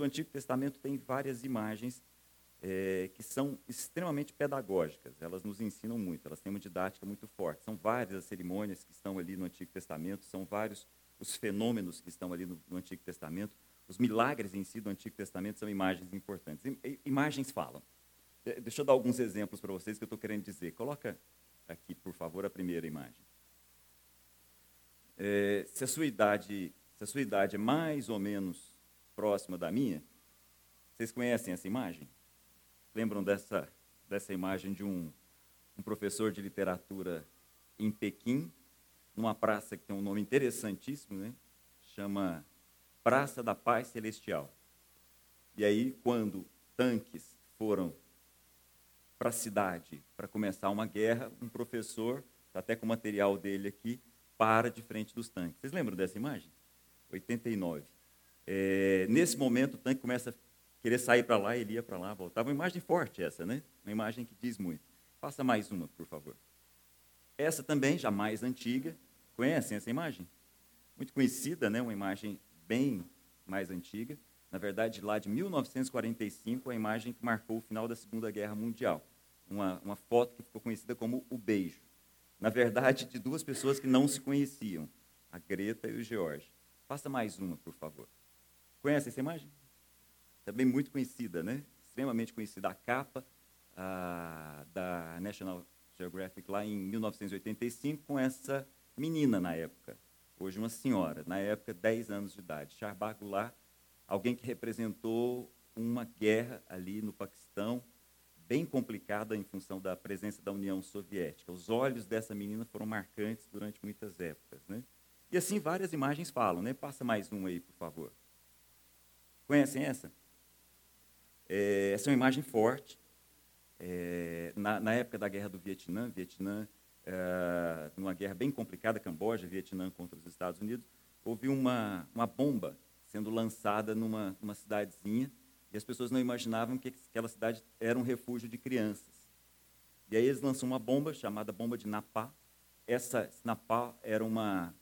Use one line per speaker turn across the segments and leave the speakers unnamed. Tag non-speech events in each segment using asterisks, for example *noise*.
o Antigo Testamento tem várias imagens é, que são extremamente pedagógicas. Elas nos ensinam muito, elas têm uma didática muito forte. São várias as cerimônias que estão ali no Antigo Testamento, são vários os fenômenos que estão ali no, no Antigo Testamento. Os milagres em si do Antigo Testamento são imagens importantes. Imagens falam. Deixa eu dar alguns exemplos para vocês que eu estou querendo dizer. Coloca aqui, por favor, a primeira imagem. É, se, a sua idade, se a sua idade é mais ou menos próxima da minha, vocês conhecem essa imagem? Lembram dessa, dessa imagem de um, um professor de literatura em Pequim, numa praça que tem um nome interessantíssimo, né? chama Praça da Paz Celestial. E aí, quando tanques foram para a cidade para começar uma guerra, um professor, está até com o material dele aqui, para de frente dos tanques. Vocês lembram dessa imagem? 89. É, nesse momento, o tanque começa a querer sair para lá, ele ia para lá, voltava. Uma imagem forte essa, né? Uma imagem que diz muito. Faça mais uma, por favor. Essa também, já mais antiga. Conhecem essa imagem? Muito conhecida, né? Uma imagem bem mais antiga. Na verdade, lá de 1945, a imagem que marcou o final da Segunda Guerra Mundial uma, uma foto que ficou conhecida como o beijo. Na verdade, de duas pessoas que não se conheciam, a Greta e o George. Faça mais uma, por favor. Conhece essa imagem? Também muito conhecida, né? Extremamente conhecida. A capa a, da National Geographic lá em 1985 com essa menina na época. Hoje uma senhora, na época 10 anos de idade. Charbagh Goulart, alguém que representou uma guerra ali no Paquistão, bem complicada em função da presença da União Soviética. Os olhos dessa menina foram marcantes durante muitas épocas. Né? E assim várias imagens falam. Né? Passa mais um aí, por favor. Conhecem essa? É, essa é uma imagem forte. É, na, na, época da Guerra do Vietnã, Vietnã, é, numa guerra bem complicada, Camboja, Vietnã contra os Estados Unidos, houve uma, uma bomba sendo lançada numa, numa cidadezinha e as pessoas não imaginavam que aquela cidade era um refúgio de crianças. E aí eles lançam uma bomba chamada bomba de napá. Essa napá era uma,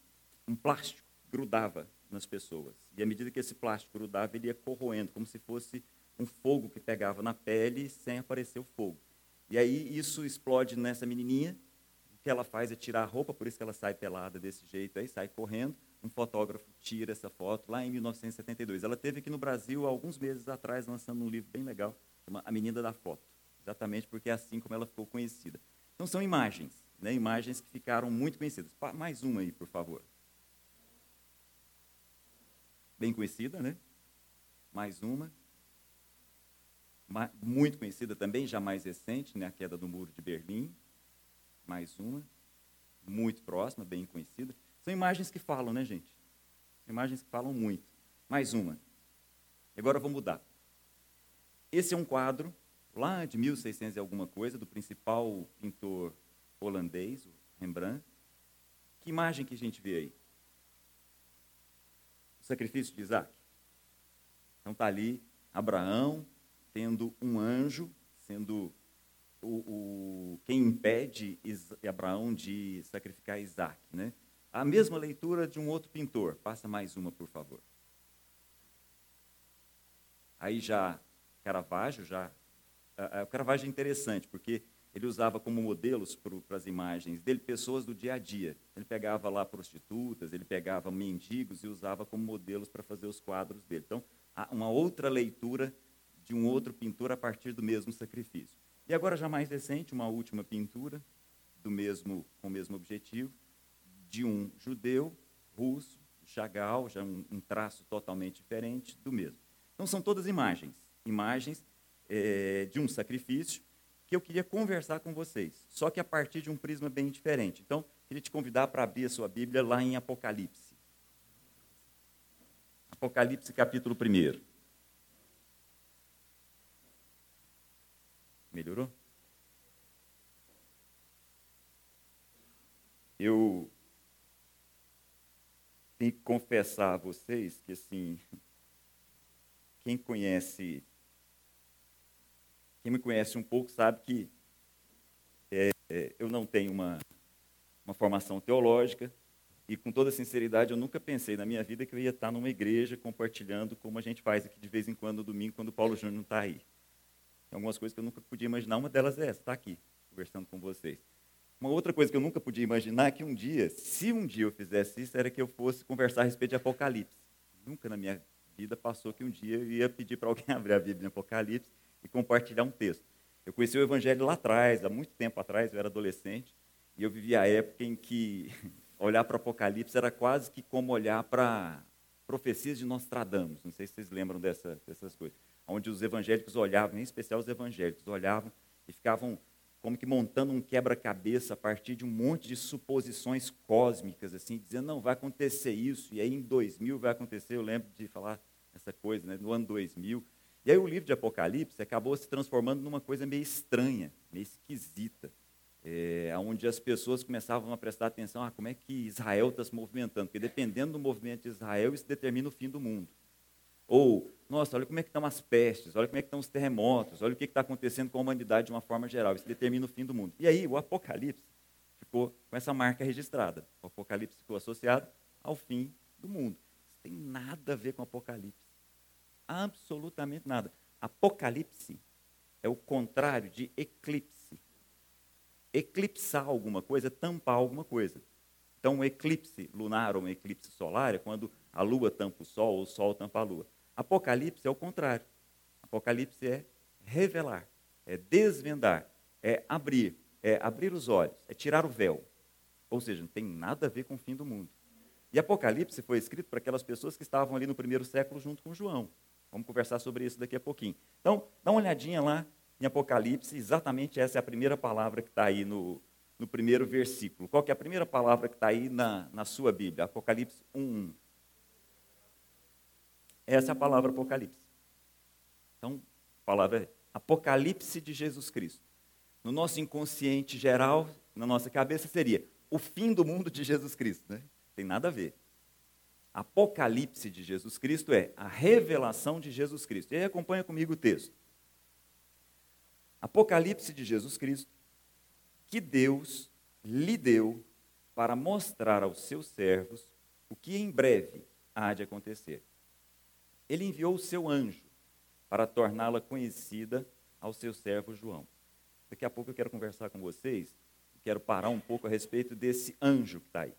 um plástico que grudava nas pessoas. E à medida que esse plástico grudava, ele ia corroendo, como se fosse um fogo que pegava na pele sem aparecer o fogo. E aí isso explode nessa menininha. O que ela faz é tirar a roupa, por isso que ela sai pelada desse jeito aí, sai correndo um fotógrafo tira essa foto lá em 1972. Ela teve aqui no Brasil alguns meses atrás lançando um livro bem legal, chama A Menina da Foto, exatamente porque é assim como ela ficou conhecida. Então são imagens, né, imagens que ficaram muito conhecidas. Mais uma aí, por favor. Bem conhecida, né? Mais uma. Muito conhecida também, já mais recente, né, a queda do Muro de Berlim. Mais uma. Muito próxima, bem conhecida. São imagens que falam, né, gente? Imagens que falam muito. Mais uma. Agora eu vou mudar. Esse é um quadro lá de 1600 e alguma coisa, do principal pintor holandês, Rembrandt. Que imagem que a gente vê aí? Sacrifício de Isaac. Então está ali Abraão tendo um anjo, sendo o, o, quem impede Abraão de sacrificar Isaac, né? A mesma leitura de um outro pintor. Passa mais uma, por favor. Aí já Caravaggio, já o Caravaggio é interessante, porque ele usava como modelos para as imagens dele pessoas do dia a dia. Ele pegava lá prostitutas, ele pegava mendigos e usava como modelos para fazer os quadros dele. Então, há uma outra leitura de um outro pintor a partir do mesmo sacrifício. E agora, já mais recente, uma última pintura do mesmo, com o mesmo objetivo, de um judeu russo, Chagall, já um, um traço totalmente diferente do mesmo. Então, são todas imagens, imagens é, de um sacrifício que eu queria conversar com vocês, só que a partir de um prisma bem diferente. Então, queria te convidar para abrir a sua Bíblia lá em Apocalipse. Apocalipse, capítulo 1. Melhorou? Eu tenho que confessar a vocês que, assim, quem conhece, quem me conhece um pouco sabe que é, é, eu não tenho uma, uma formação teológica, e com toda sinceridade, eu nunca pensei na minha vida que eu ia estar numa igreja compartilhando como a gente faz aqui de vez em quando no domingo, quando o Paulo Júnior não está aí. Tem algumas coisas que eu nunca podia imaginar, uma delas é essa, está aqui, conversando com vocês. Uma outra coisa que eu nunca podia imaginar é que um dia, se um dia eu fizesse isso, era que eu fosse conversar a respeito de Apocalipse. Nunca na minha vida passou que um dia eu ia pedir para alguém *laughs* abrir a Bíblia em Apocalipse e compartilhar um texto. Eu conheci o Evangelho lá atrás, há muito tempo atrás, eu era adolescente, e eu vivia a época em que *laughs* olhar para o Apocalipse era quase que como olhar para profecias de Nostradamus. Não sei se vocês lembram dessa, dessas coisas. Onde os evangélicos olhavam, em especial os evangélicos, olhavam e ficavam como que montando um quebra-cabeça a partir de um monte de suposições cósmicas, assim, dizendo, não, vai acontecer isso, e aí em 2000 vai acontecer, eu lembro de falar essa coisa, né, no ano 2000. E aí o livro de Apocalipse acabou se transformando numa coisa meio estranha, meio esquisita é, onde as pessoas começavam a prestar atenção a ah, como é que Israel está se movimentando, porque dependendo do movimento de Israel, isso determina o fim do mundo. Ou, nossa, olha como é que estão as pestes, olha como é que estão os terremotos, olha o que está acontecendo com a humanidade de uma forma geral, isso determina o fim do mundo. E aí, o Apocalipse ficou com essa marca registrada. O Apocalipse ficou associado ao fim do mundo. Isso tem nada a ver com Apocalipse. Absolutamente nada. Apocalipse é o contrário de eclipse eclipsar alguma coisa, tampar alguma coisa. Então, um eclipse lunar ou um eclipse solar é quando a lua tampa o sol ou o sol tampa a lua. Apocalipse é o contrário. Apocalipse é revelar, é desvendar, é abrir, é abrir os olhos, é tirar o véu. Ou seja, não tem nada a ver com o fim do mundo. E Apocalipse foi escrito para aquelas pessoas que estavam ali no primeiro século junto com João. Vamos conversar sobre isso daqui a pouquinho. Então, dá uma olhadinha lá em Apocalipse, exatamente essa é a primeira palavra que está aí no, no primeiro versículo. Qual que é a primeira palavra que está aí na, na sua Bíblia? Apocalipse 1.1. Essa é a palavra Apocalipse. Então, a palavra é Apocalipse de Jesus Cristo. No nosso inconsciente geral, na nossa cabeça, seria o fim do mundo de Jesus Cristo. Né? Tem nada a ver. Apocalipse de Jesus Cristo é a revelação de Jesus Cristo. E aí acompanha comigo o texto. Apocalipse de Jesus Cristo, que Deus lhe deu para mostrar aos seus servos o que em breve há de acontecer. Ele enviou o seu anjo para torná-la conhecida ao seu servo João. Daqui a pouco eu quero conversar com vocês, quero parar um pouco a respeito desse anjo que está aí.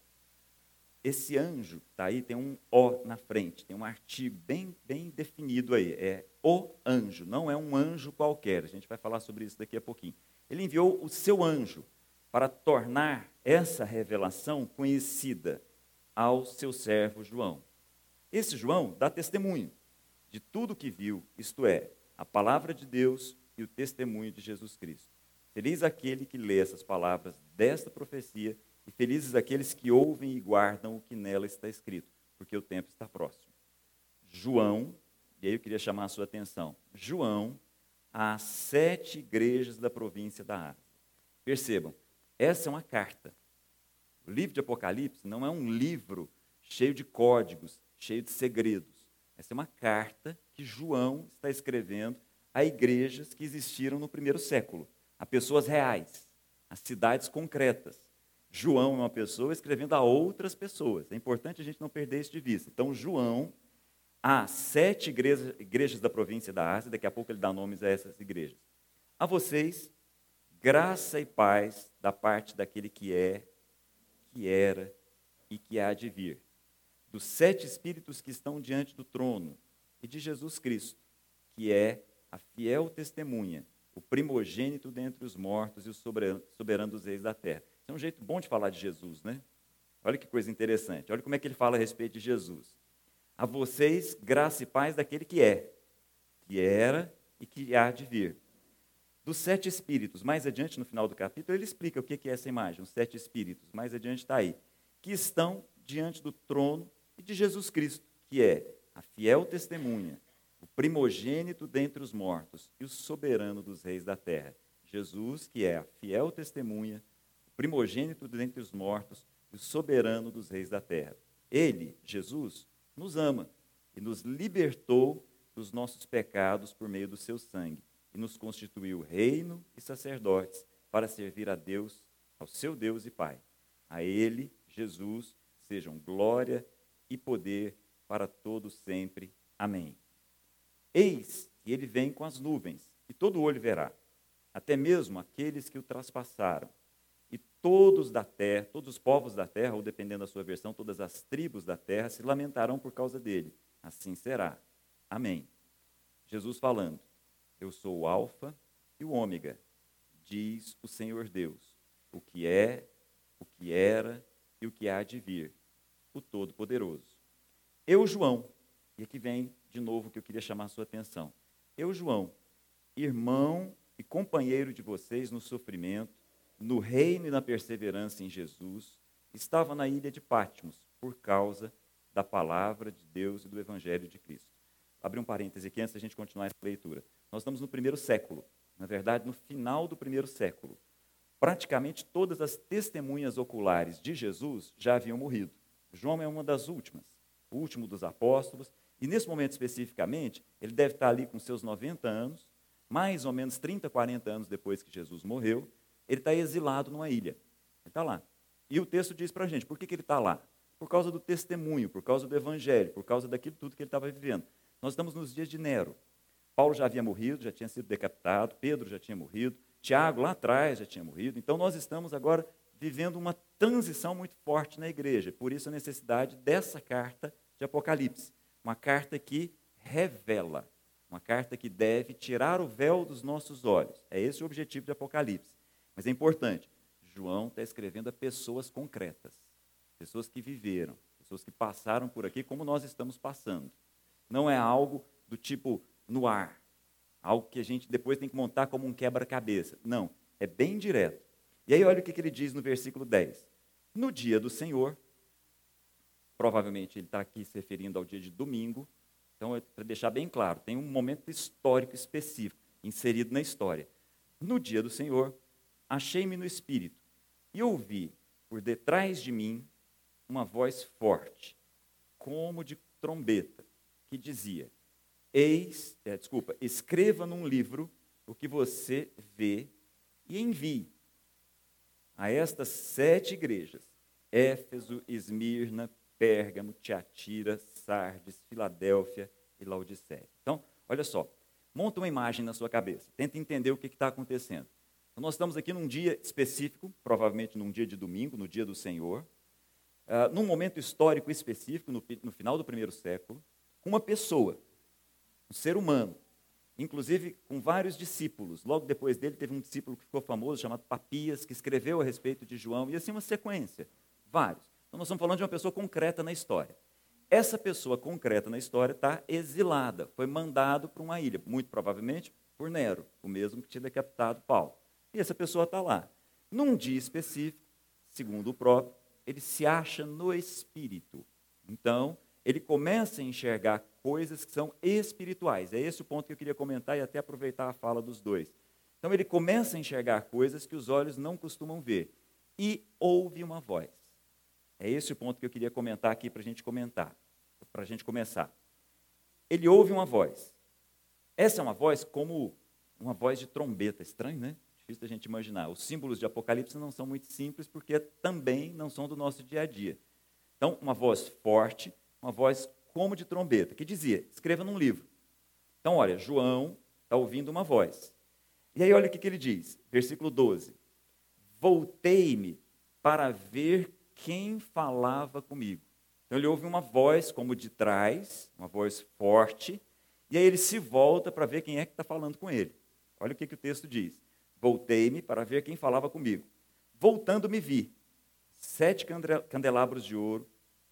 Esse anjo está aí tem um O na frente, tem um artigo bem, bem definido aí. É o anjo, não é um anjo qualquer. A gente vai falar sobre isso daqui a pouquinho. Ele enviou o seu anjo para tornar essa revelação conhecida ao seu servo João. Esse João dá testemunho de tudo que viu, isto é, a palavra de Deus e o testemunho de Jesus Cristo. Feliz aquele que lê essas palavras desta profecia e felizes aqueles que ouvem e guardam o que nela está escrito, porque o tempo está próximo. João, e aí eu queria chamar a sua atenção. João, às sete igrejas da província da Ásia. Percebam, essa é uma carta. O livro de Apocalipse não é um livro cheio de códigos, cheio de segredos. Essa é uma carta que João está escrevendo a igrejas que existiram no primeiro século, a pessoas reais, a cidades concretas. João é uma pessoa escrevendo a outras pessoas. É importante a gente não perder isso de vista. Então, João, há sete igrejas, igrejas da província da Ásia, daqui a pouco ele dá nomes a essas igrejas. A vocês, graça e paz da parte daquele que é, que era e que há de vir, dos sete espíritos que estão diante do trono e de Jesus Cristo, que é a fiel testemunha, o primogênito dentre os mortos e o soberano, dos reis da terra. É um jeito bom de falar de Jesus, né? Olha que coisa interessante. Olha como é que ele fala a respeito de Jesus. A vocês, graça e paz daquele que é, que era e que há de vir. Dos sete espíritos, mais adiante no final do capítulo, ele explica o que é essa imagem, os sete espíritos, mais adiante está aí, que estão diante do trono e de Jesus Cristo, que é a fiel testemunha, o primogênito dentre os mortos e o soberano dos reis da terra. Jesus, que é a fiel testemunha, primogênito dentre os mortos e soberano dos reis da terra. Ele, Jesus, nos ama e nos libertou dos nossos pecados por meio do seu sangue e nos constituiu reino e sacerdotes para servir a Deus, ao seu Deus e Pai. A ele, Jesus, sejam glória e poder para todos sempre. Amém. Eis que ele vem com as nuvens, e todo olho verá, até mesmo aqueles que o traspassaram. Todos da terra, todos os povos da terra, ou dependendo da sua versão, todas as tribos da terra se lamentarão por causa dele. Assim será. Amém. Jesus falando: Eu sou o Alfa e o Ômega, diz o Senhor Deus, o que é, o que era e o que há de vir, o Todo-Poderoso. Eu, João, e aqui vem de novo o que eu queria chamar a sua atenção. Eu, João, irmão e companheiro de vocês no sofrimento, no reino e na perseverança em Jesus, estava na ilha de Patmos por causa da palavra de Deus e do evangelho de Cristo. Abri um parêntese aqui antes da gente continuar essa leitura. Nós estamos no primeiro século, na verdade, no final do primeiro século. Praticamente todas as testemunhas oculares de Jesus já haviam morrido. João é uma das últimas o último dos apóstolos, e nesse momento especificamente, ele deve estar ali com seus 90 anos, mais ou menos 30, 40 anos depois que Jesus morreu, ele está exilado numa ilha. Ele está lá. E o texto diz para a gente, por que, que ele está lá? Por causa do testemunho, por causa do evangelho, por causa daquilo tudo que ele estava vivendo. Nós estamos nos dias de Nero. Paulo já havia morrido, já tinha sido decapitado, Pedro já tinha morrido, Tiago lá atrás já tinha morrido. Então nós estamos agora vivendo uma transição muito forte na igreja. Por isso a necessidade dessa carta de Apocalipse. Uma carta que revela, uma carta que deve tirar o véu dos nossos olhos. É esse o objetivo de Apocalipse. Mas é importante, João está escrevendo a pessoas concretas, pessoas que viveram, pessoas que passaram por aqui como nós estamos passando. Não é algo do tipo no ar, algo que a gente depois tem que montar como um quebra-cabeça. Não, é bem direto. E aí olha o que ele diz no versículo 10. No dia do Senhor, provavelmente ele está aqui se referindo ao dia de domingo, então é para deixar bem claro, tem um momento histórico específico inserido na história. No dia do Senhor, achei-me no Espírito e ouvi por detrás de mim uma voz forte, como de trombeta, que dizia: Eis, é, desculpa, escreva num livro o que você vê e envie a estas sete igrejas: Éfeso, Esmirna, Pérgamo, Tiatira, Sardes, Filadélfia e Laodiceia. Então, olha só, monta uma imagem na sua cabeça, tenta entender o que está acontecendo. Então, nós estamos aqui num dia específico, provavelmente num dia de domingo, no dia do Senhor, uh, num momento histórico específico, no, no final do primeiro século, com uma pessoa, um ser humano, inclusive com vários discípulos. Logo depois dele, teve um discípulo que ficou famoso, chamado Papias, que escreveu a respeito de João, e assim uma sequência, vários. Então, nós estamos falando de uma pessoa concreta na história. Essa pessoa concreta na história está exilada, foi mandado para uma ilha, muito provavelmente por Nero, o mesmo que tinha decapitado Paulo. E essa pessoa está lá. Num dia específico, segundo o próprio, ele se acha no espírito. Então, ele começa a enxergar coisas que são espirituais. É esse o ponto que eu queria comentar e até aproveitar a fala dos dois. Então, ele começa a enxergar coisas que os olhos não costumam ver. E ouve uma voz. É esse o ponto que eu queria comentar aqui para a gente comentar, para a gente começar. Ele ouve uma voz. Essa é uma voz como uma voz de trombeta. Estranho, né? Difícil da gente imaginar. Os símbolos de Apocalipse não são muito simples porque também não são do nosso dia a dia. Então, uma voz forte, uma voz como de trombeta, que dizia: escreva num livro. Então, olha, João está ouvindo uma voz. E aí, olha o que, que ele diz, versículo 12: Voltei-me para ver quem falava comigo. Então ele ouve uma voz como de trás, uma voz forte, e aí ele se volta para ver quem é que está falando com ele. Olha o que, que o texto diz. Voltei-me para ver quem falava comigo. Voltando me vi sete candelabros de ouro,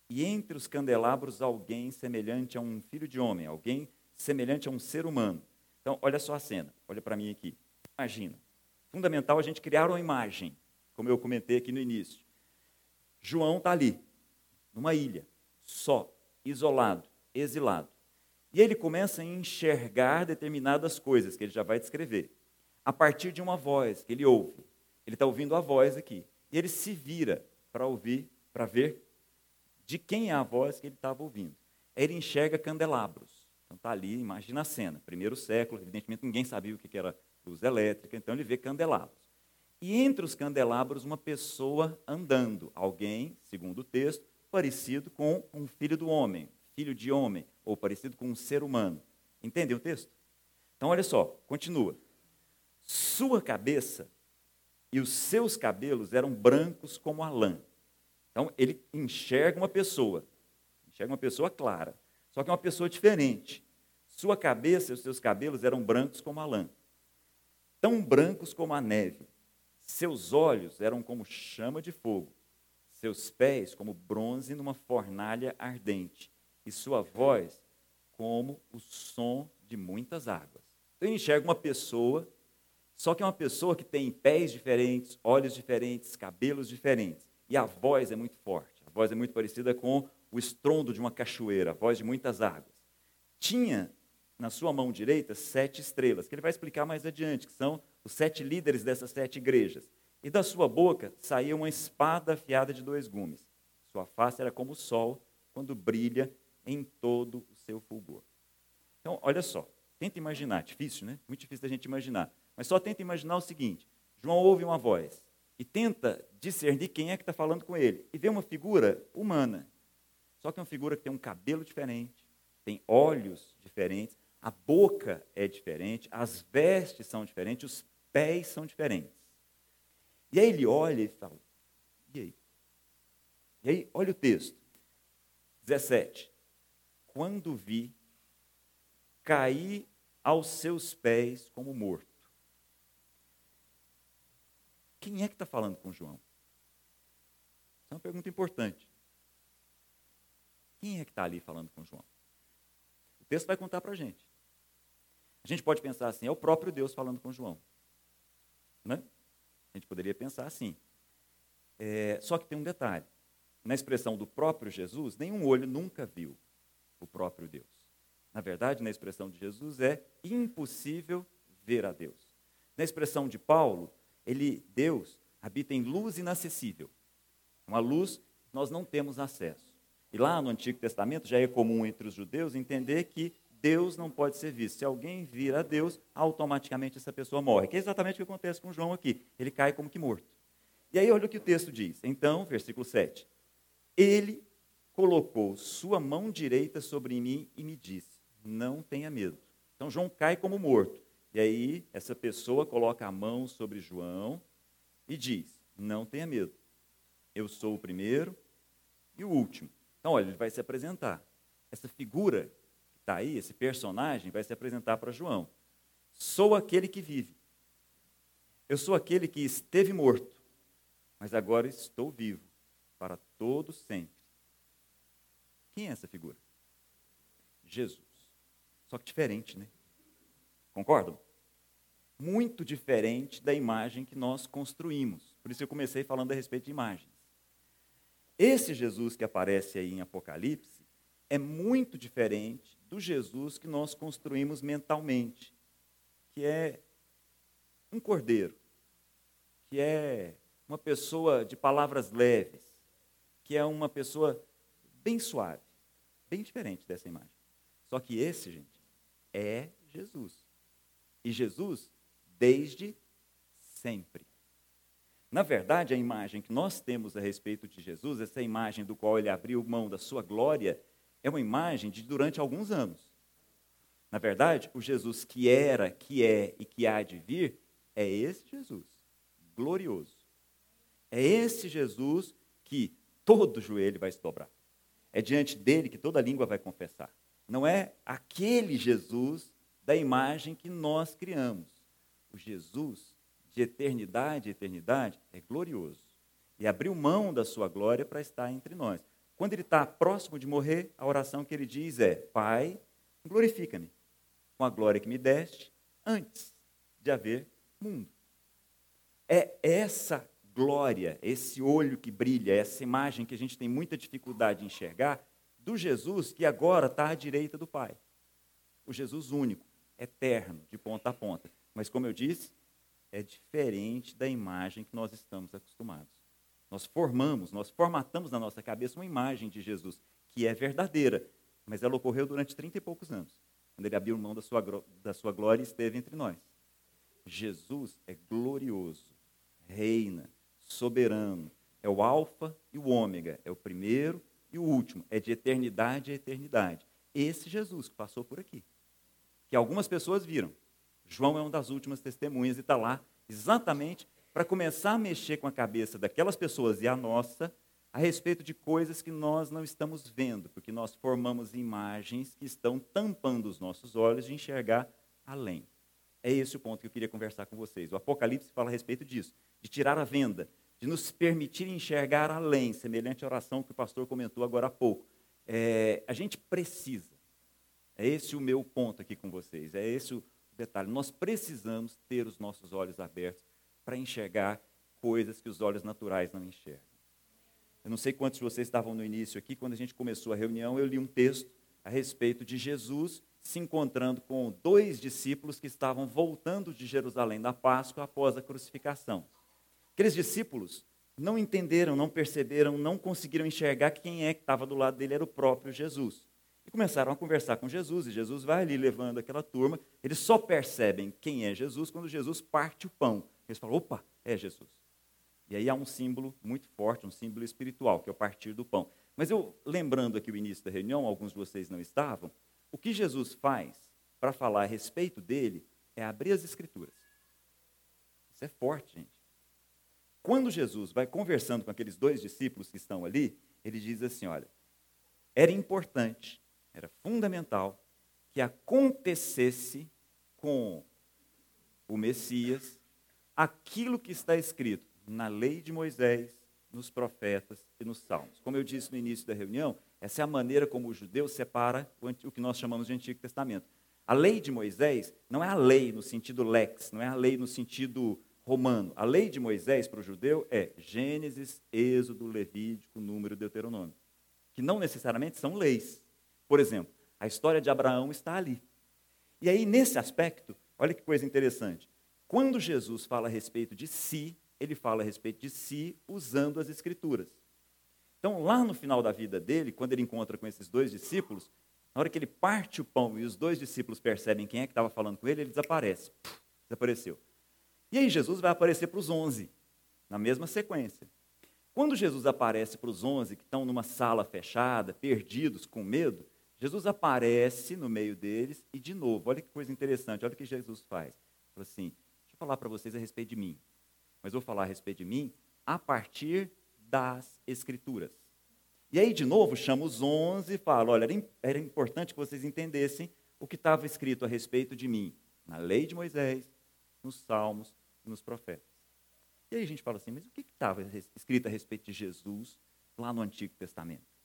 e entre os candelabros alguém semelhante a um filho de homem, alguém semelhante a um ser humano. Então, olha só a cena, olha para mim aqui. Imagina. Fundamental a gente criar uma imagem, como eu comentei aqui no início. João está ali, numa ilha, só, isolado, exilado. E ele começa a enxergar determinadas coisas que ele já vai descrever, a partir de uma voz que ele ouve. Ele está ouvindo a voz aqui. E ele se vira para ouvir, para ver de quem é a voz que ele estava ouvindo. Ele enxerga candelabros. Então está ali, imagina a cena, primeiro século, evidentemente ninguém sabia o que era luz elétrica, então ele vê candelabros. e entre os candelabros uma pessoa andando, alguém, segundo o texto, parecido com um filho do homem, filho de homem, ou parecido com um ser humano. Entendem o texto? Então, olha só, continua. Sua cabeça e os seus cabelos eram brancos como a lã. Então, ele enxerga uma pessoa, enxerga uma pessoa clara, só que é uma pessoa diferente. Sua cabeça e os seus cabelos eram brancos como a lã, tão brancos como a neve. Seus olhos eram como chama de fogo, seus pés como bronze numa fornalha ardente, e sua voz como o som de muitas águas. Então, eu enxergo uma pessoa, só que é uma pessoa que tem pés diferentes, olhos diferentes, cabelos diferentes, e a voz é muito forte. A voz é muito parecida com o estrondo de uma cachoeira, a voz de muitas águas. Tinha na sua mão direita sete estrelas, que ele vai explicar mais adiante, que são os sete líderes dessas sete igrejas. E da sua boca saía uma espada afiada de dois gumes. Sua face era como o sol quando brilha em todo o seu fulgor. Então, olha só, tenta imaginar, difícil, né? Muito difícil da gente imaginar. Mas só tenta imaginar o seguinte: João ouve uma voz e tenta discernir quem é que está falando com ele. E vê uma figura humana. Só que é uma figura que tem um cabelo diferente, tem olhos diferentes, a boca é diferente, as vestes são diferentes, os pés são diferentes. E aí ele olha e fala: e aí? E aí, olha o texto. 17. Quando vi, caí aos seus pés como morto. Quem é que está falando com João? Essa é uma pergunta importante. Quem é que está ali falando com João? O texto vai contar para a gente. A gente pode pensar assim, é o próprio Deus falando com João. Né? A gente poderia pensar assim. É, só que tem um detalhe. Na expressão do próprio Jesus, nenhum olho nunca viu o próprio Deus. Na verdade, na expressão de Jesus, é impossível ver a Deus. Na expressão de Paulo, ele, Deus, habita em luz inacessível. Uma luz que nós não temos acesso. E lá no Antigo Testamento já é comum entre os judeus entender que Deus não pode ser visto. Se alguém vir a Deus, automaticamente essa pessoa morre. Que é exatamente o que acontece com João aqui. Ele cai como que morto. E aí olha o que o texto diz. Então, versículo 7. Ele colocou sua mão direita sobre mim e me disse: Não tenha medo. Então João cai como morto. E aí essa pessoa coloca a mão sobre João e diz: Não tenha medo. Eu sou o primeiro e o último. Então, olha, ele vai se apresentar. Essa figura está aí, esse personagem, vai se apresentar para João. Sou aquele que vive. Eu sou aquele que esteve morto, mas agora estou vivo para todo sempre. Quem é essa figura? Jesus. Só que diferente, né? Concordam? Muito diferente da imagem que nós construímos. Por isso eu comecei falando a respeito de imagens. Esse Jesus que aparece aí em Apocalipse é muito diferente do Jesus que nós construímos mentalmente, que é um cordeiro, que é uma pessoa de palavras leves, que é uma pessoa bem suave, bem diferente dessa imagem. Só que esse, gente, é Jesus. E Jesus desde sempre. Na verdade, a imagem que nós temos a respeito de Jesus, essa imagem do qual ele abriu mão da sua glória é uma imagem de durante alguns anos. Na verdade, o Jesus que era, que é e que há de vir é esse Jesus, glorioso. É esse Jesus que todo joelho vai se dobrar. É diante dele que toda língua vai confessar. Não é aquele Jesus da imagem que nós criamos. O Jesus de eternidade e eternidade é glorioso. E abriu mão da sua glória para estar entre nós. Quando ele está próximo de morrer, a oração que ele diz é: Pai, glorifica-me com a glória que me deste antes de haver mundo. É essa glória, esse olho que brilha, essa imagem que a gente tem muita dificuldade de enxergar, do Jesus que agora está à direita do Pai. O Jesus único, eterno, de ponta a ponta. Mas, como eu disse, é diferente da imagem que nós estamos acostumados. Nós formamos, nós formatamos na nossa cabeça uma imagem de Jesus que é verdadeira, mas ela ocorreu durante trinta e poucos anos, quando ele abriu mão da sua, da sua glória e esteve entre nós. Jesus é glorioso, reina, soberano. É o Alfa e o Ômega, é o primeiro e o último, é de eternidade a eternidade. Esse Jesus que passou por aqui, que algumas pessoas viram. João é uma das últimas testemunhas e está lá exatamente para começar a mexer com a cabeça daquelas pessoas e a nossa a respeito de coisas que nós não estamos vendo, porque nós formamos imagens que estão tampando os nossos olhos de enxergar além. É esse o ponto que eu queria conversar com vocês. O Apocalipse fala a respeito disso, de tirar a venda, de nos permitir enxergar além, semelhante à oração que o pastor comentou agora há pouco. É, a gente precisa, é esse o meu ponto aqui com vocês, é esse o detalhe. Nós precisamos ter os nossos olhos abertos para enxergar coisas que os olhos naturais não enxergam. Eu não sei quantos de vocês estavam no início aqui, quando a gente começou a reunião, eu li um texto a respeito de Jesus se encontrando com dois discípulos que estavam voltando de Jerusalém da Páscoa após a crucificação. Aqueles discípulos não entenderam, não perceberam, não conseguiram enxergar que quem é que estava do lado dele era o próprio Jesus. E começaram a conversar com Jesus, e Jesus vai ali levando aquela turma. Eles só percebem quem é Jesus quando Jesus parte o pão. Eles falam: opa, é Jesus. E aí há um símbolo muito forte, um símbolo espiritual, que é o partir do pão. Mas eu, lembrando aqui o início da reunião, alguns de vocês não estavam, o que Jesus faz para falar a respeito dele é abrir as Escrituras. Isso é forte, gente. Quando Jesus vai conversando com aqueles dois discípulos que estão ali, ele diz assim: olha, era importante, era fundamental que acontecesse com o Messias aquilo que está escrito na lei de Moisés, nos profetas e nos salmos. Como eu disse no início da reunião, essa é a maneira como o judeu separa o que nós chamamos de Antigo Testamento. A lei de Moisés não é a lei no sentido lex, não é a lei no sentido romano. A lei de Moisés para o judeu é Gênesis, Êxodo, Levítico, Número Deuteronômio, que não necessariamente são leis. Por exemplo, a história de Abraão está ali. E aí, nesse aspecto, olha que coisa interessante. Quando Jesus fala a respeito de si, ele fala a respeito de si usando as Escrituras. Então, lá no final da vida dele, quando ele encontra com esses dois discípulos, na hora que ele parte o pão e os dois discípulos percebem quem é que estava falando com ele, ele desaparece. Desapareceu. E aí Jesus vai aparecer para os onze, na mesma sequência. Quando Jesus aparece para os onze que estão numa sala fechada, perdidos, com medo, Jesus aparece no meio deles e, de novo, olha que coisa interessante, olha o que Jesus faz. Fala assim, deixa eu falar para vocês a respeito de mim, mas vou falar a respeito de mim a partir das Escrituras. E aí, de novo, chama os onze e fala: olha, era importante que vocês entendessem o que estava escrito a respeito de mim na lei de Moisés, nos Salmos e nos profetas. E aí a gente fala assim: mas o que estava escrito a respeito de Jesus lá no Antigo Testamento?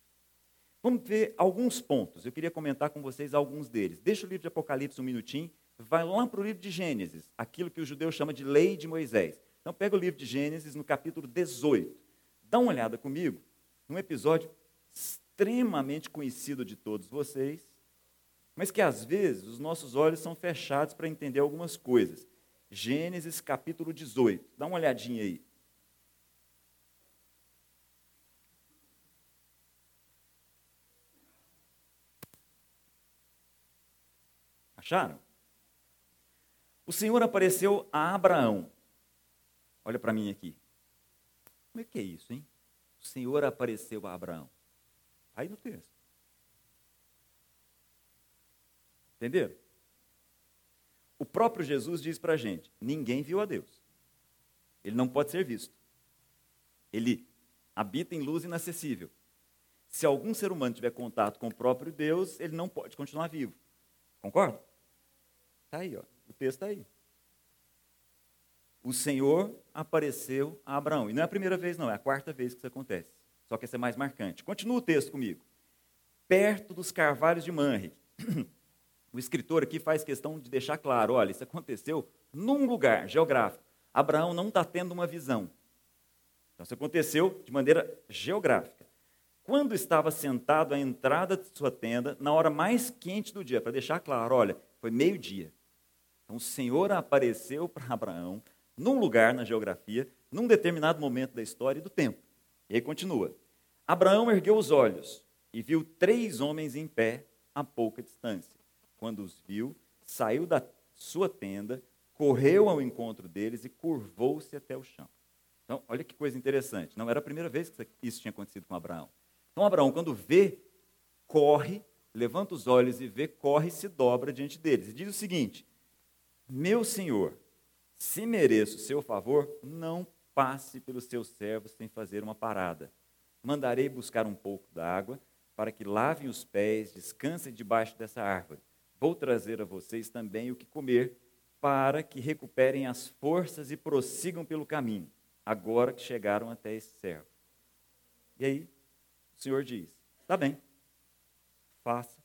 Vamos ver alguns pontos. Eu queria comentar com vocês alguns deles. Deixa o livro de Apocalipse um minutinho, vai lá para o livro de Gênesis, aquilo que o judeu chama de lei de Moisés. Então, pega o livro de Gênesis, no capítulo 18. Dá uma olhada comigo num episódio extremamente conhecido de todos vocês, mas que às vezes os nossos olhos são fechados para entender algumas coisas. Gênesis capítulo 18. Dá uma olhadinha aí. Acharam? O Senhor apareceu a Abraão. Olha para mim aqui. Como é que é isso, hein? O Senhor apareceu a Abraão. Aí no texto. Entenderam? O próprio Jesus diz para a gente: ninguém viu a Deus. Ele não pode ser visto. Ele habita em luz inacessível. Se algum ser humano tiver contato com o próprio Deus, ele não pode continuar vivo. Concorda? Está aí, ó. o texto está aí o Senhor apareceu a Abraão. E não é a primeira vez, não, é a quarta vez que isso acontece. Só que essa é mais marcante. Continua o texto comigo. Perto dos carvalhos de Manre. *clears throat* O escritor aqui faz questão de deixar claro: olha, isso aconteceu num lugar geográfico. Abraão não está tendo uma visão. Então, isso aconteceu de maneira geográfica. Quando estava sentado à entrada de sua tenda, na hora mais quente do dia, para deixar claro, olha, foi meio-dia. Então, o Senhor apareceu para Abraão num lugar na geografia, num determinado momento da história e do tempo. E aí continua. Abraão ergueu os olhos e viu três homens em pé a pouca distância. Quando os viu, saiu da sua tenda, correu ao encontro deles e curvou-se até o chão. Então, olha que coisa interessante. Não era a primeira vez que isso tinha acontecido com Abraão. Então, Abraão, quando vê, corre, levanta os olhos e vê, corre e se dobra diante deles. E diz o seguinte: Meu senhor, se mereço seu favor, não passe pelos seus servos sem fazer uma parada. Mandarei buscar um pouco d'água para que lavem os pés, descansem debaixo dessa árvore. Vou trazer a vocês também o que comer, para que recuperem as forças e prossigam pelo caminho, agora que chegaram até esse servo. E aí, o Senhor diz: está bem, faça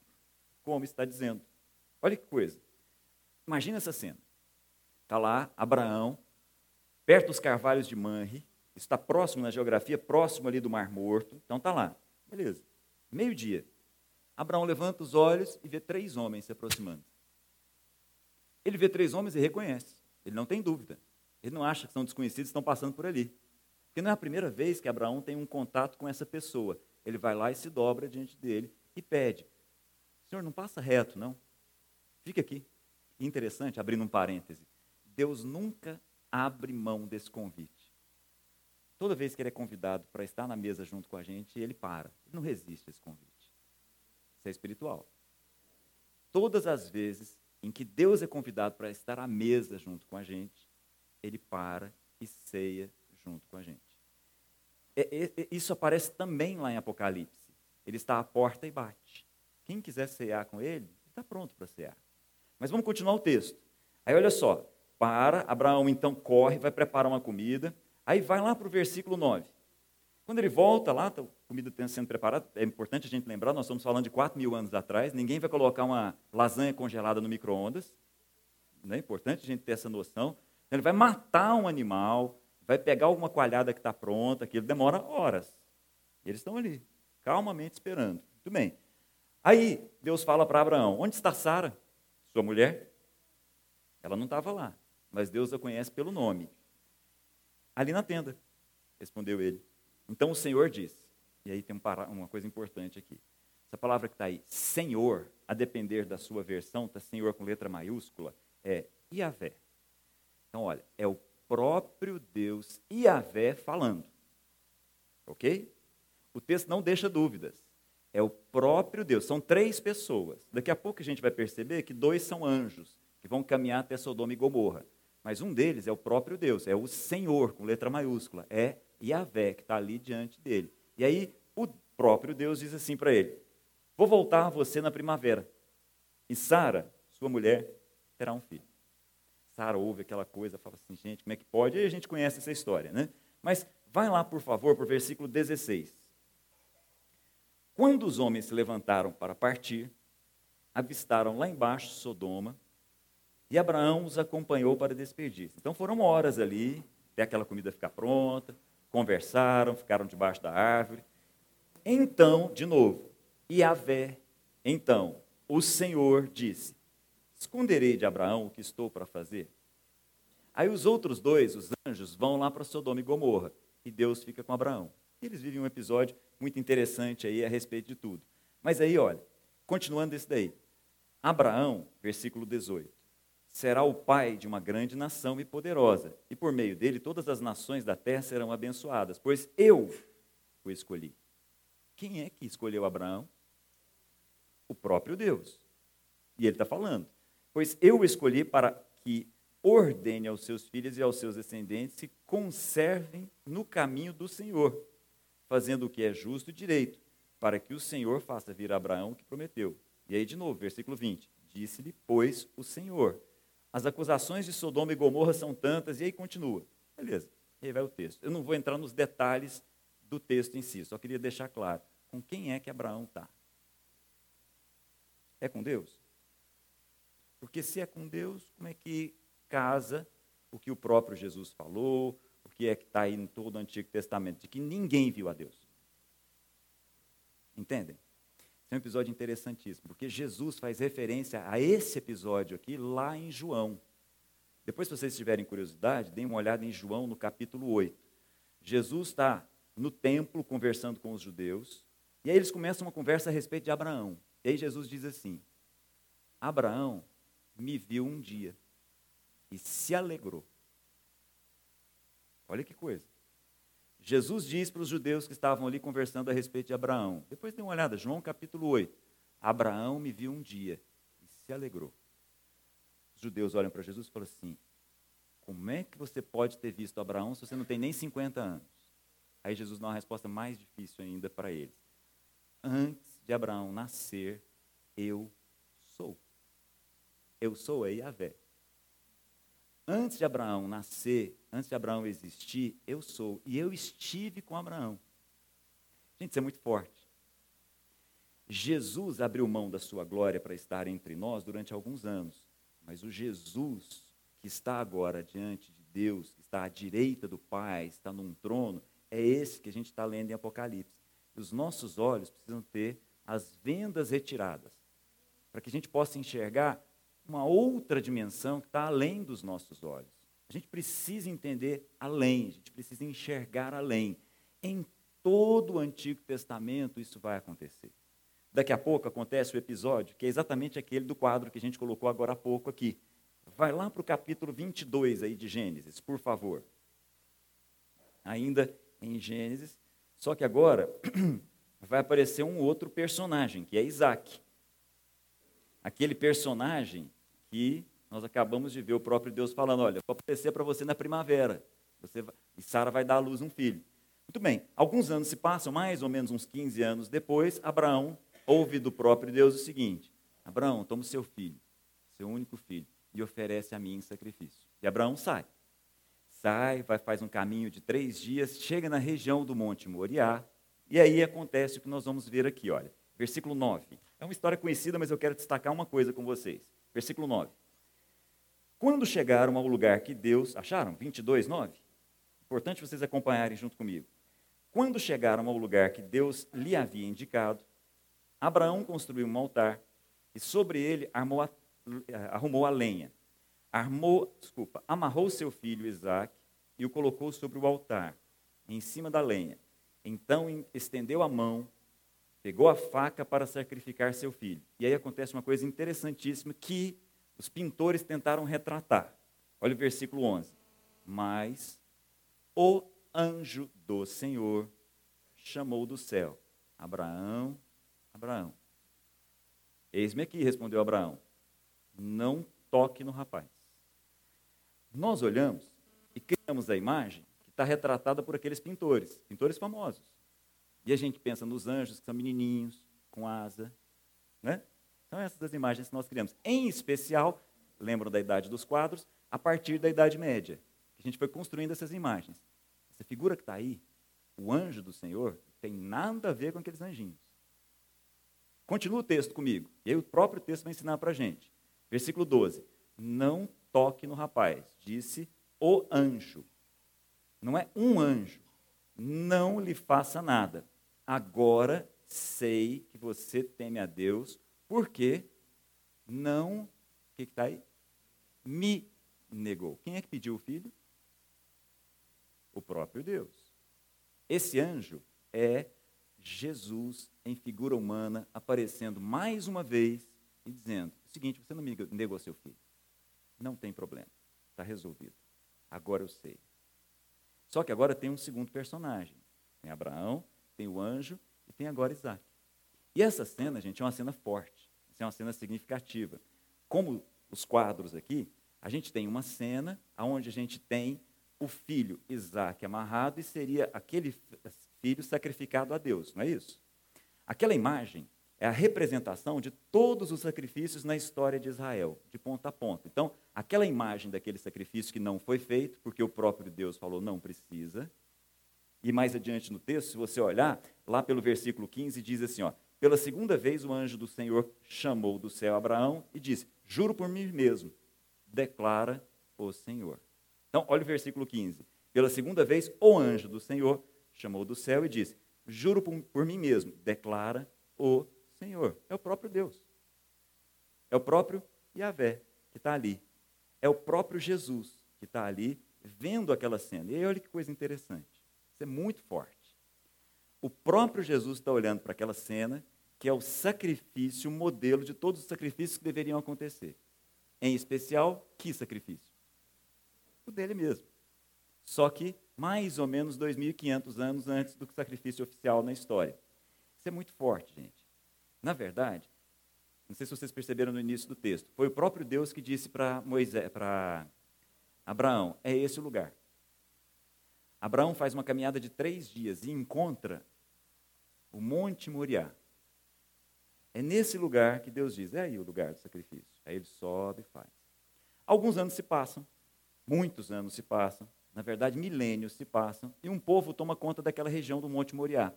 como está dizendo. Olha que coisa. Imagina essa cena. Está lá Abraão, perto dos carvalhos de Manre, está próximo na geografia, próximo ali do Mar Morto. Então está lá. Beleza. Meio-dia. Abraão levanta os olhos e vê três homens se aproximando. Ele vê três homens e reconhece. Ele não tem dúvida. Ele não acha que são desconhecidos estão passando por ali. Porque não é a primeira vez que Abraão tem um contato com essa pessoa. Ele vai lá e se dobra diante dele e pede: Senhor, não passa reto, não. Fica aqui. Interessante, abrindo um parêntese, Deus nunca abre mão desse convite. Toda vez que ele é convidado para estar na mesa junto com a gente, ele para. Ele não resiste a esse convite. Isso é espiritual. Todas as vezes em que Deus é convidado para estar à mesa junto com a gente, ele para e ceia junto com a gente. É, é, é, isso aparece também lá em Apocalipse. Ele está à porta e bate. Quem quiser cear com ele, está pronto para cear. Mas vamos continuar o texto. Aí olha só, para, Abraão então corre, vai preparar uma comida, aí vai lá para o versículo 9. Quando ele volta lá, tá, a comida está sendo preparada, é importante a gente lembrar, nós estamos falando de 4 mil anos atrás, ninguém vai colocar uma lasanha congelada no micro-ondas, é importante a gente ter essa noção. Ele vai matar um animal, vai pegar alguma coalhada que está pronta, que ele demora horas. E eles estão ali, calmamente esperando. Muito bem. Aí, Deus fala para Abraão: Onde está Sara, sua mulher? Ela não estava lá, mas Deus a conhece pelo nome. Ali na tenda, respondeu ele. Então o Senhor diz, e aí tem uma coisa importante aqui. Essa palavra que está aí, Senhor, a depender da sua versão, está Senhor com letra maiúscula, é Iavé. Então, olha, é o próprio Deus Iavé falando. Ok? O texto não deixa dúvidas. É o próprio Deus. São três pessoas. Daqui a pouco a gente vai perceber que dois são anjos, que vão caminhar até Sodoma e Gomorra. Mas um deles é o próprio Deus, é o Senhor, com letra maiúscula. É Yahvé, que está ali diante dele. E aí o próprio Deus diz assim para ele: Vou voltar a você na primavera. E Sara, sua mulher, terá um filho. Sara ouve aquela coisa, fala assim, gente, como é que pode? E a gente conhece essa história, né? Mas vai lá, por favor, para o versículo 16. Quando os homens se levantaram para partir, avistaram lá embaixo Sodoma, e Abraão os acompanhou para despedir. Então foram horas ali, até aquela comida ficar pronta, conversaram, ficaram debaixo da árvore. Então, de novo, Yahvé, então, o Senhor disse: Esconderei de Abraão o que estou para fazer? Aí os outros dois, os anjos, vão lá para Sodoma e Gomorra, e Deus fica com Abraão. Eles vivem um episódio muito interessante aí a respeito de tudo. Mas aí, olha, continuando esse daí. Abraão, versículo 18 será o pai de uma grande nação e poderosa, e por meio dele todas as nações da terra serão abençoadas, pois eu o escolhi. Quem é que escolheu Abraão? O próprio Deus. E ele está falando: Pois eu o escolhi para que ordene aos seus filhos e aos seus descendentes se conservem no caminho do Senhor, fazendo o que é justo e direito, para que o Senhor faça vir a Abraão o que prometeu. E aí, de novo, versículo 20: Disse-lhe, pois, o Senhor as acusações de Sodoma e Gomorra são tantas, e aí continua. Beleza, e aí vai o texto. Eu não vou entrar nos detalhes do texto em si, só queria deixar claro. Com quem é que Abraão está? É com Deus? Porque se é com Deus, como é que casa o que o próprio Jesus falou, que é que está aí em todo o Antigo Testamento, de que ninguém viu a Deus? Entendem? Esse é um episódio interessantíssimo, porque Jesus faz referência a esse episódio aqui lá em João. Depois, se vocês tiverem curiosidade, deem uma olhada em João no capítulo 8. Jesus está no templo conversando com os judeus, e aí eles começam uma conversa a respeito de Abraão. E aí Jesus diz assim: Abraão me viu um dia e se alegrou. Olha que coisa. Jesus diz para os judeus que estavam ali conversando a respeito de Abraão. Depois dê uma olhada, João capítulo 8. Abraão me viu um dia e se alegrou. Os judeus olham para Jesus e falam assim: Como é que você pode ter visto Abraão se você não tem nem 50 anos? Aí Jesus dá uma resposta mais difícil ainda para eles. Antes de Abraão nascer, eu sou. Eu sou é Yahvé. Antes de Abraão nascer, antes de Abraão existir, eu sou. E eu estive com Abraão. Gente, isso é muito forte. Jesus abriu mão da sua glória para estar entre nós durante alguns anos. Mas o Jesus que está agora diante de Deus, que está à direita do Pai, está num trono, é esse que a gente está lendo em Apocalipse. Os nossos olhos precisam ter as vendas retiradas, para que a gente possa enxergar uma outra dimensão que está além dos nossos olhos. A gente precisa entender além, a gente precisa enxergar além. Em todo o Antigo Testamento isso vai acontecer. Daqui a pouco acontece o episódio, que é exatamente aquele do quadro que a gente colocou agora há pouco aqui. Vai lá para o capítulo 22 aí de Gênesis, por favor. Ainda em Gênesis, só que agora *clears throat* vai aparecer um outro personagem, que é Isaac. Aquele personagem que nós acabamos de ver o próprio Deus falando: olha, vou aparecer para você na primavera. Você vai, e Sara vai dar à luz um filho. Muito bem, alguns anos se passam, mais ou menos uns 15 anos depois, Abraão ouve do próprio Deus o seguinte: Abraão, toma o seu filho, seu único filho, e oferece a mim em sacrifício. E Abraão sai. Sai, vai, faz um caminho de três dias, chega na região do Monte Moriá, e aí acontece o que nós vamos ver aqui, olha. Versículo 9. É uma história conhecida, mas eu quero destacar uma coisa com vocês. Versículo 9. Quando chegaram ao lugar que Deus. Acharam? 22, 9? Importante vocês acompanharem junto comigo. Quando chegaram ao lugar que Deus lhe havia indicado, Abraão construiu um altar e sobre ele armou a, arrumou a lenha. Armou, desculpa, amarrou seu filho Isaque e o colocou sobre o altar, em cima da lenha. Então estendeu a mão, pegou a faca para sacrificar seu filho. E aí acontece uma coisa interessantíssima que os pintores tentaram retratar. Olha o versículo 11. Mas o anjo do Senhor chamou do céu: Abraão, Abraão. Eis-me aqui, respondeu Abraão. Não toque no rapaz. Nós olhamos e criamos a imagem que está retratada por aqueles pintores, pintores famosos. E a gente pensa nos anjos que são menininhos, com asa. Né? São essas as imagens que nós criamos. Em especial, lembram da idade dos quadros, a partir da Idade Média. A gente foi construindo essas imagens. Essa figura que está aí, o anjo do Senhor, tem nada a ver com aqueles anjinhos. Continua o texto comigo. E aí o próprio texto vai ensinar para a gente. Versículo 12. Não toque no rapaz, disse o anjo. Não é um anjo. Não lhe faça nada. Agora sei que você teme a Deus, porque não. O que está aí? Me negou. Quem é que pediu o filho? O próprio Deus. Esse anjo é Jesus em figura humana, aparecendo mais uma vez e dizendo: o seguinte, você não me negou seu filho. Não tem problema, está resolvido. Agora eu sei. Só que agora tem um segundo personagem. Tem Abraão, tem o anjo e tem agora Isaac. E essa cena, gente, é uma cena forte. é uma cena significativa. Como os quadros aqui, a gente tem uma cena onde a gente tem o filho Isaac amarrado e seria aquele filho sacrificado a Deus, não é isso? Aquela imagem é a representação de todos os sacrifícios na história de Israel, de ponta a ponta. Então, aquela imagem daquele sacrifício que não foi feito, porque o próprio Deus falou não precisa. E mais adiante no texto, se você olhar, lá pelo versículo 15, diz assim: ó, pela segunda vez o anjo do Senhor chamou do céu Abraão e disse: Juro por mim mesmo, declara o Senhor. Então, olha o versículo 15. Pela segunda vez, o anjo do Senhor chamou do céu e disse: Juro por, por mim mesmo, declara o Senhor. É o próprio Deus. É o próprio Yahvé que está ali. É o próprio Jesus que está ali vendo aquela cena. E aí, olha que coisa interessante. Isso é muito forte. O próprio Jesus está olhando para aquela cena, que é o sacrifício, o modelo de todos os sacrifícios que deveriam acontecer. Em especial, que sacrifício? O dele mesmo. Só que mais ou menos 2.500 anos antes do sacrifício oficial na história. Isso é muito forte, gente. Na verdade, não sei se vocês perceberam no início do texto, foi o próprio Deus que disse para Moisés, para Abraão, é esse o lugar. Abraão faz uma caminhada de três dias e encontra o Monte Moriá. É nesse lugar que Deus diz, é aí o lugar do sacrifício. Aí ele sobe e faz. Alguns anos se passam, muitos anos se passam, na verdade milênios se passam, e um povo toma conta daquela região do Monte Moriá.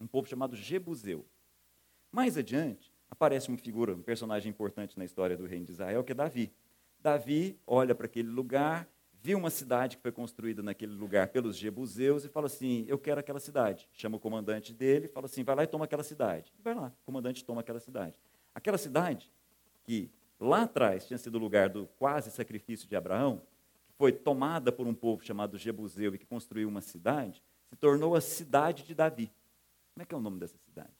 Um povo chamado Jebuseu. Mais adiante, aparece uma figura, um personagem importante na história do reino de Israel, que é Davi. Davi olha para aquele lugar viu uma cidade que foi construída naquele lugar pelos jebuseus e fala assim: Eu quero aquela cidade. Chama o comandante dele fala assim: Vai lá e toma aquela cidade. vai lá, o comandante toma aquela cidade. Aquela cidade, que lá atrás tinha sido o lugar do quase sacrifício de Abraão, que foi tomada por um povo chamado Jebuseu e que construiu uma cidade, se tornou a cidade de Davi. Como é que é o nome dessa cidade?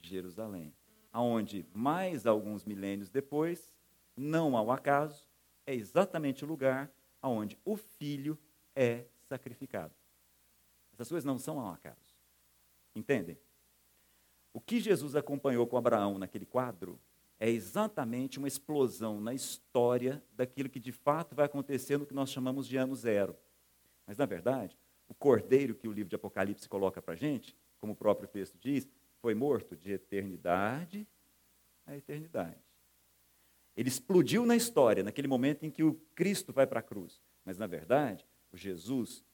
Jerusalém. Aonde, mais alguns milênios depois, não ao acaso, é exatamente o lugar onde o filho é sacrificado. Essas coisas não são ao acaso. Entendem? O que Jesus acompanhou com Abraão naquele quadro é exatamente uma explosão na história daquilo que de fato vai acontecer no que nós chamamos de ano zero. Mas, na verdade, o cordeiro que o livro de Apocalipse coloca para a gente, como o próprio texto diz, foi morto de eternidade a eternidade. Ele explodiu na história, naquele momento em que o Cristo vai para a cruz. Mas, na verdade, o Jesus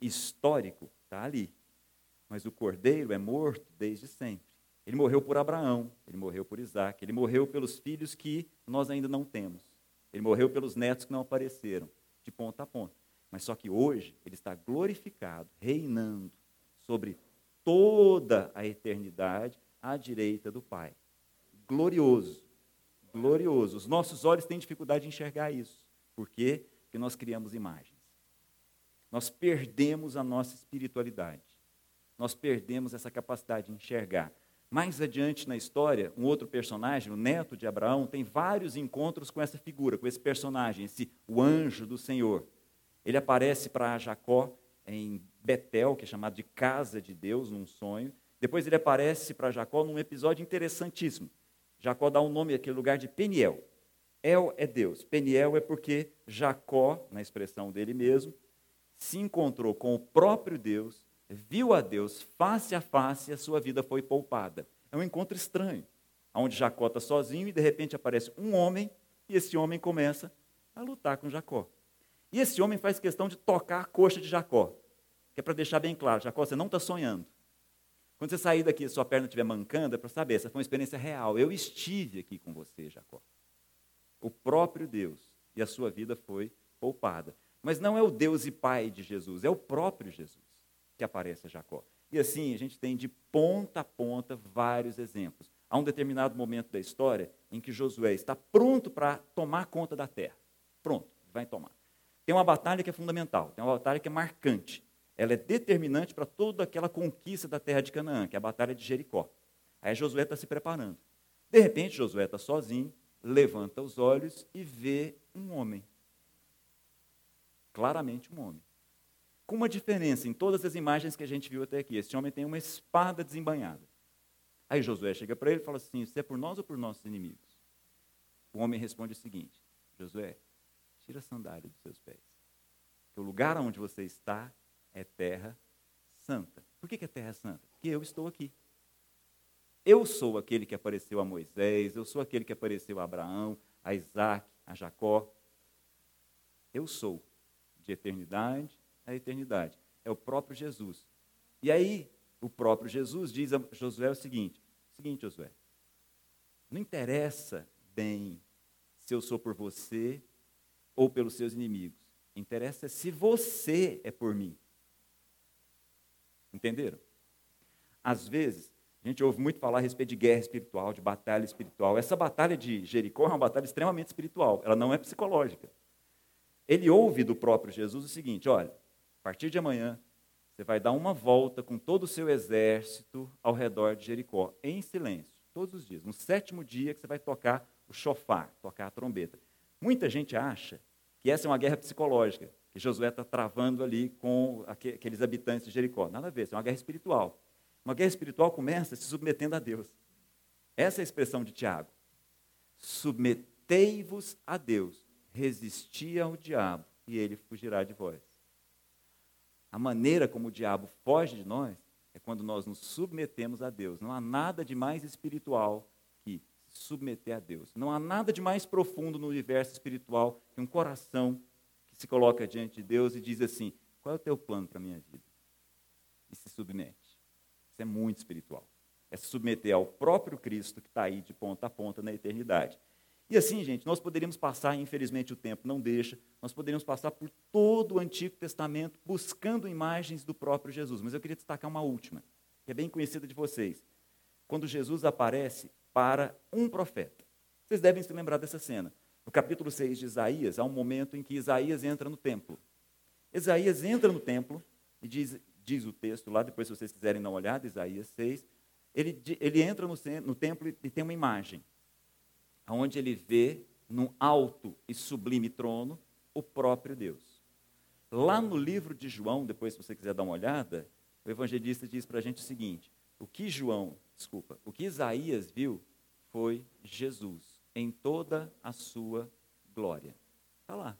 histórico está ali. Mas o cordeiro é morto desde sempre. Ele morreu por Abraão, ele morreu por Isaac, ele morreu pelos filhos que nós ainda não temos. Ele morreu pelos netos que não apareceram, de ponta a ponta. Mas só que hoje ele está glorificado, reinando sobre toda a eternidade à direita do Pai. Glorioso glorioso. Os nossos olhos têm dificuldade de enxergar isso. Por quê? Porque nós criamos imagens. Nós perdemos a nossa espiritualidade. Nós perdemos essa capacidade de enxergar. Mais adiante na história, um outro personagem, o neto de Abraão, tem vários encontros com essa figura, com esse personagem, esse o anjo do Senhor. Ele aparece para Jacó em Betel, que é chamado de casa de Deus, num sonho. Depois ele aparece para Jacó num episódio interessantíssimo. Jacó dá um nome àquele lugar de Peniel. El é Deus. Peniel é porque Jacó, na expressão dele mesmo, se encontrou com o próprio Deus, viu a Deus face a face e a sua vida foi poupada. É um encontro estranho, onde Jacó está sozinho e de repente aparece um homem e esse homem começa a lutar com Jacó. E esse homem faz questão de tocar a coxa de Jacó, que é para deixar bem claro: Jacó, você não está sonhando. Quando você sair daqui e sua perna estiver mancando, é para saber, essa foi uma experiência real. Eu estive aqui com você, Jacó. O próprio Deus. E a sua vida foi poupada. Mas não é o Deus e Pai de Jesus, é o próprio Jesus que aparece a Jacó. E assim, a gente tem de ponta a ponta vários exemplos. Há um determinado momento da história em que Josué está pronto para tomar conta da terra. Pronto, vai tomar. Tem uma batalha que é fundamental, tem uma batalha que é marcante ela é determinante para toda aquela conquista da terra de Canaã, que é a batalha de Jericó. Aí Josué está se preparando. De repente, Josué está sozinho, levanta os olhos e vê um homem. Claramente um homem. Com uma diferença em todas as imagens que a gente viu até aqui. Esse homem tem uma espada desembanhada. Aí Josué chega para ele e fala assim: Isso é por nós ou por nossos inimigos? O homem responde o seguinte: Josué, tira a sandália dos seus pés. Que o lugar onde você está é terra santa. Por que é terra santa? Porque eu estou aqui. Eu sou aquele que apareceu a Moisés, eu sou aquele que apareceu a Abraão, a Isaac, a Jacó. Eu sou de eternidade a eternidade. É o próprio Jesus. E aí, o próprio Jesus diz a Josué o seguinte: seguinte, Josué, não interessa bem se eu sou por você ou pelos seus inimigos. Interessa se você é por mim. Entenderam? Às vezes, a gente ouve muito falar a respeito de guerra espiritual, de batalha espiritual. Essa batalha de Jericó é uma batalha extremamente espiritual, ela não é psicológica. Ele ouve do próprio Jesus o seguinte: olha, a partir de amanhã, você vai dar uma volta com todo o seu exército ao redor de Jericó, em silêncio, todos os dias. No sétimo dia que você vai tocar o chofar, tocar a trombeta. Muita gente acha que essa é uma guerra psicológica, que Josué está travando ali com aqueles habitantes de Jericó. Nada a ver, isso é uma guerra espiritual. Uma guerra espiritual começa se submetendo a Deus. Essa é a expressão de Tiago. Submetei-vos a Deus, resisti ao diabo, e ele fugirá de vós. A maneira como o diabo foge de nós é quando nós nos submetemos a Deus. Não há nada de mais espiritual que submeter a Deus. Não há nada de mais profundo no universo espiritual que um coração se coloca diante de Deus e diz assim: qual é o teu plano para a minha vida? E se submete. Isso é muito espiritual. É se submeter ao próprio Cristo que está aí de ponta a ponta na eternidade. E assim, gente, nós poderíamos passar, infelizmente o tempo não deixa, nós poderíamos passar por todo o Antigo Testamento buscando imagens do próprio Jesus. Mas eu queria destacar uma última, que é bem conhecida de vocês. Quando Jesus aparece para um profeta. Vocês devem se lembrar dessa cena. No capítulo 6 de Isaías, há um momento em que Isaías entra no templo. Isaías entra no templo e diz, diz o texto lá, depois se vocês quiserem dar uma olhada, Isaías 6, ele, ele entra no, no templo e tem uma imagem onde ele vê num alto e sublime trono o próprio Deus. Lá no livro de João, depois se você quiser dar uma olhada, o evangelista diz para a gente o seguinte: o que João, desculpa, o que Isaías viu foi Jesus em toda a sua glória. Está lá,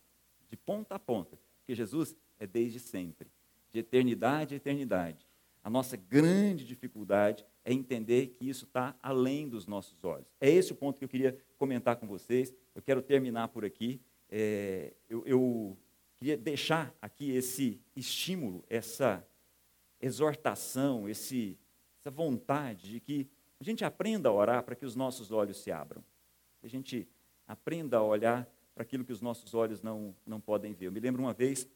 de ponta a ponta, porque Jesus é desde sempre, de eternidade a eternidade. A nossa grande dificuldade é entender que isso está além dos nossos olhos. É esse o ponto que eu queria comentar com vocês. Eu quero terminar por aqui. É, eu, eu queria deixar aqui esse estímulo, essa exortação, esse, essa vontade de que a gente aprenda a orar para que os nossos olhos se abram. Que a gente aprenda a olhar para aquilo que os nossos olhos não, não podem ver. Eu me lembro uma vez,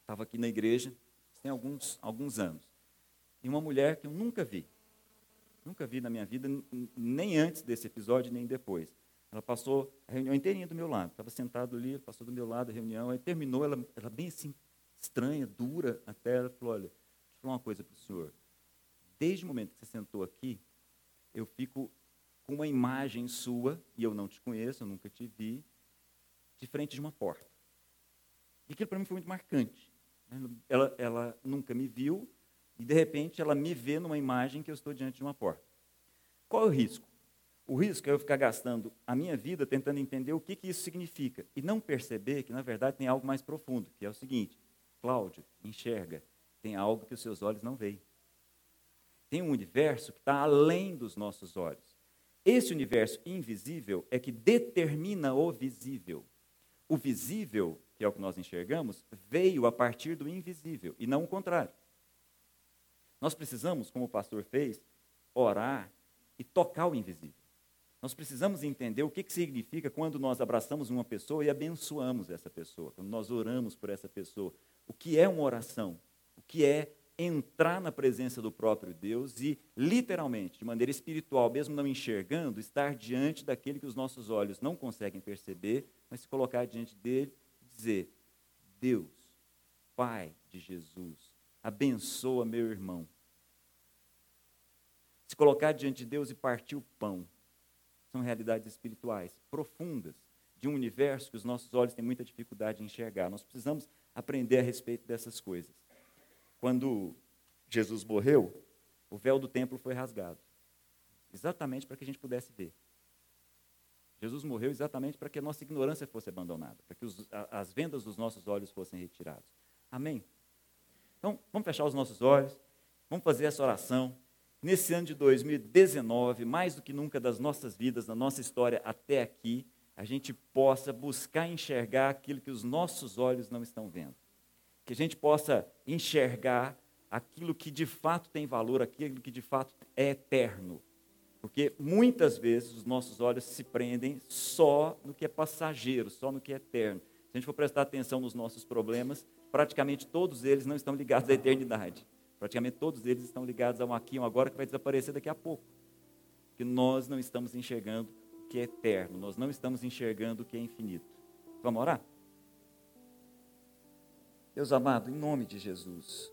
estava aqui na igreja, tem alguns, alguns anos, e uma mulher que eu nunca vi, Nunca vi na minha vida, nem antes desse episódio, nem depois. Ela passou a reunião inteirinha do meu lado. Estava sentado ali, passou do meu lado a reunião, aí terminou, ela, ela bem assim, estranha, dura até, ela falou, olha, deixa eu falar uma coisa para o senhor. Desde o momento que você sentou aqui, eu fico com uma imagem sua, e eu não te conheço, eu nunca te vi, de frente de uma porta. E aquilo para mim foi muito marcante. Ela, ela nunca me viu, e de repente ela me vê numa imagem que eu estou diante de uma porta. Qual é o risco? O risco é eu ficar gastando a minha vida tentando entender o que, que isso significa e não perceber que, na verdade, tem algo mais profundo, que é o seguinte: Cláudio, enxerga, tem algo que os seus olhos não veem. Tem um universo que está além dos nossos olhos. Esse universo invisível é que determina o visível. O visível, que é o que nós enxergamos, veio a partir do invisível e não o contrário. Nós precisamos, como o pastor fez, orar e tocar o invisível. Nós precisamos entender o que, que significa quando nós abraçamos uma pessoa e abençoamos essa pessoa, quando nós oramos por essa pessoa. O que é uma oração? O que é entrar na presença do próprio Deus e, literalmente, de maneira espiritual, mesmo não enxergando, estar diante daquele que os nossos olhos não conseguem perceber, mas se colocar diante dele e dizer: Deus, Pai de Jesus, abençoa meu irmão. Se colocar diante de Deus e partir o pão. São realidades espirituais profundas de um universo que os nossos olhos têm muita dificuldade de enxergar. Nós precisamos aprender a respeito dessas coisas. Quando Jesus morreu, o véu do templo foi rasgado. Exatamente para que a gente pudesse ver. Jesus morreu exatamente para que a nossa ignorância fosse abandonada, para que os, as vendas dos nossos olhos fossem retiradas. Amém? Então, vamos fechar os nossos olhos, vamos fazer essa oração. Nesse ano de 2019, mais do que nunca das nossas vidas, da nossa história até aqui, a gente possa buscar enxergar aquilo que os nossos olhos não estão vendo. Que a gente possa enxergar aquilo que de fato tem valor, aquilo que de fato é eterno. Porque muitas vezes os nossos olhos se prendem só no que é passageiro, só no que é eterno. Se a gente for prestar atenção nos nossos problemas, praticamente todos eles não estão ligados à eternidade. Praticamente todos eles estão ligados a um aqui, um agora que vai desaparecer daqui a pouco. Que nós não estamos enxergando o que é eterno, nós não estamos enxergando o que é infinito. Vamos orar? Deus amado, em nome de Jesus,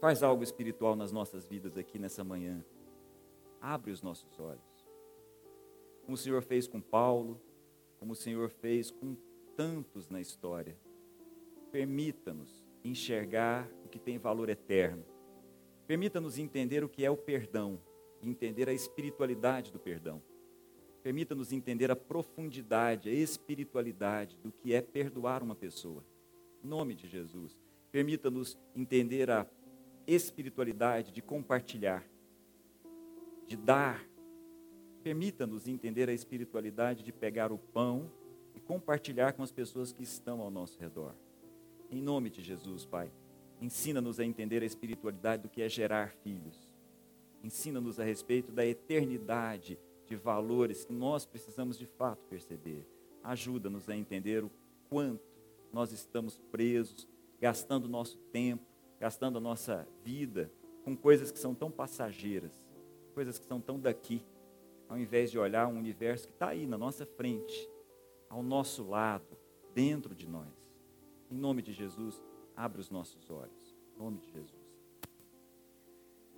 faz algo espiritual nas nossas vidas aqui nessa manhã. Abre os nossos olhos. Como o Senhor fez com Paulo, como o Senhor fez com tantos na história. permita-nos enxergar o que tem valor eterno. Permita-nos entender o que é o perdão, entender a espiritualidade do perdão. Permita-nos entender a profundidade, a espiritualidade do que é perdoar uma pessoa. Nome de Jesus. Permita-nos entender a espiritualidade de compartilhar, de dar. Permita-nos entender a espiritualidade de pegar o pão e compartilhar com as pessoas que estão ao nosso redor. Em nome de Jesus, Pai, ensina-nos a entender a espiritualidade do que é gerar filhos. Ensina-nos a respeito da eternidade de valores que nós precisamos de fato perceber. Ajuda-nos a entender o quanto nós estamos presos, gastando nosso tempo, gastando a nossa vida com coisas que são tão passageiras, coisas que são tão daqui, ao invés de olhar um universo que está aí na nossa frente, ao nosso lado, dentro de nós. Em nome de Jesus, abre os nossos olhos. Em nome de Jesus.